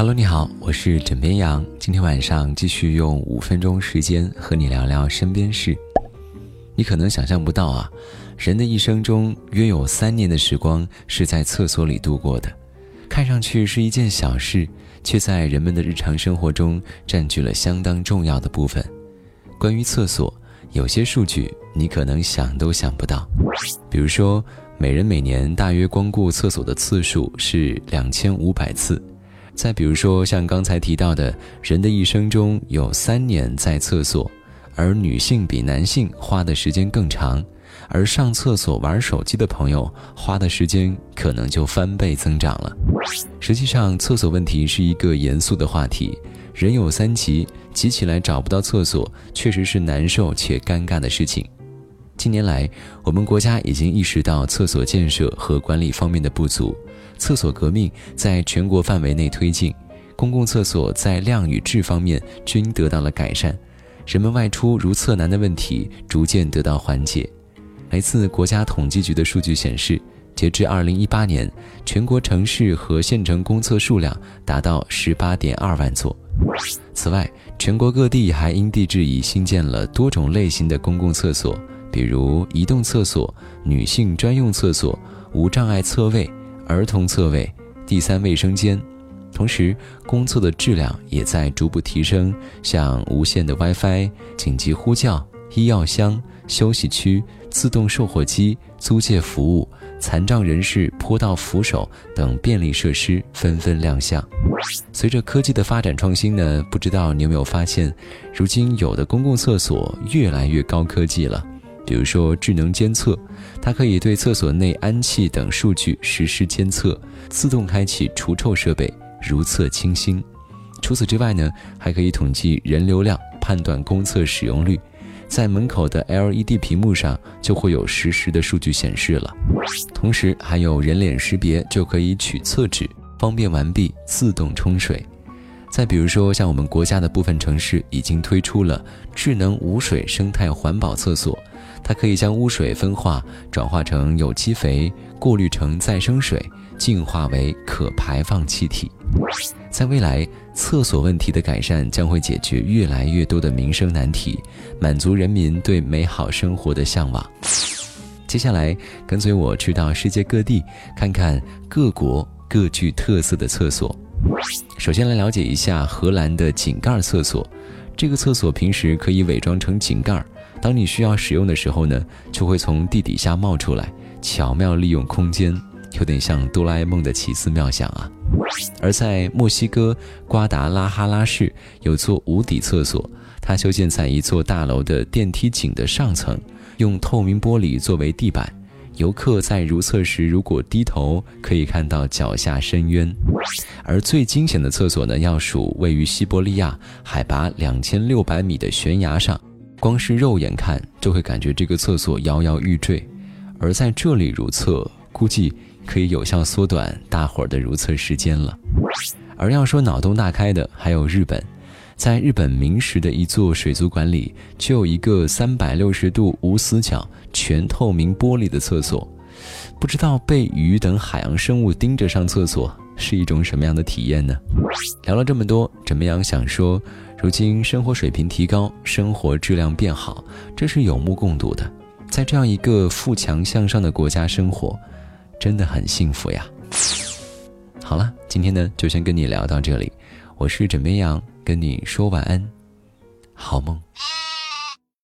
Hello，你好，我是枕边羊。今天晚上继续用五分钟时间和你聊聊身边事。你可能想象不到啊，人的一生中约有三年的时光是在厕所里度过的。看上去是一件小事，却在人们的日常生活中占据了相当重要的部分。关于厕所，有些数据你可能想都想不到，比如说，每人每年大约光顾厕所的次数是两千五百次。再比如说，像刚才提到的，人的一生中有三年在厕所，而女性比男性花的时间更长，而上厕所玩手机的朋友花的时间可能就翻倍增长了。实际上，厕所问题是一个严肃的话题，人有三急，急起来找不到厕所，确实是难受且尴尬的事情。近年来，我们国家已经意识到厕所建设和管理方面的不足。厕所革命在全国范围内推进，公共厕所在量与质方面均得到了改善，人们外出如厕难的问题逐渐得到缓解。来自国家统计局的数据显示，截至二零一八年，全国城市和县城公厕数量达到十八点二万座。此外，全国各地还因地制宜新建了多种类型的公共厕所，比如移动厕所、女性专用厕所、无障碍厕位。儿童厕位、第三卫生间，同时公厕的质量也在逐步提升，像无线的 WiFi、紧急呼叫、医药箱、休息区、自动售货机、租借服务、残障人士坡道扶手等便利设施纷纷亮相。随着科技的发展创新呢，不知道你有没有发现，如今有的公共厕所越来越高科技了。比如说智能监测，它可以对厕所内氨气等数据实施监测，自动开启除臭设备，如厕清新。除此之外呢，还可以统计人流量，判断公厕使用率，在门口的 LED 屏幕上就会有实时的数据显示了。同时还有人脸识别，就可以取厕纸，方便完毕自动冲水。再比如说，像我们国家的部分城市已经推出了智能无水生态环保厕所。它可以将污水分化，转化成有机肥，过滤成再生水，净化为可排放气体。在未来，厕所问题的改善将会解决越来越多的民生难题，满足人民对美好生活的向往。接下来，跟随我去到世界各地，看看各国各具特色的厕所。首先来了解一下荷兰的井盖厕所。这个厕所平时可以伪装成井盖。当你需要使用的时候呢，就会从地底下冒出来，巧妙利用空间，有点像哆啦 A 梦的奇思妙想啊。而在墨西哥瓜达拉哈拉市有座无底厕所，它修建在一座大楼的电梯井的上层，用透明玻璃作为地板，游客在如厕时如果低头，可以看到脚下深渊。而最惊险的厕所呢，要数位于西伯利亚海拔两千六百米的悬崖上。光是肉眼看就会感觉这个厕所摇摇欲坠，而在这里如厕，估计可以有效缩短大伙儿的如厕时间了。而要说脑洞大开的，还有日本，在日本明石的一座水族馆里，就有一个三百六十度无死角、全透明玻璃的厕所。不知道被鱼等海洋生物盯着上厕所是一种什么样的体验呢？聊了这么多，怎么样想说？如今生活水平提高，生活质量变好，这是有目共睹的。在这样一个富强向上的国家生活，真的很幸福呀。好了，今天呢就先跟你聊到这里，我是枕边羊，跟你说晚安，好梦。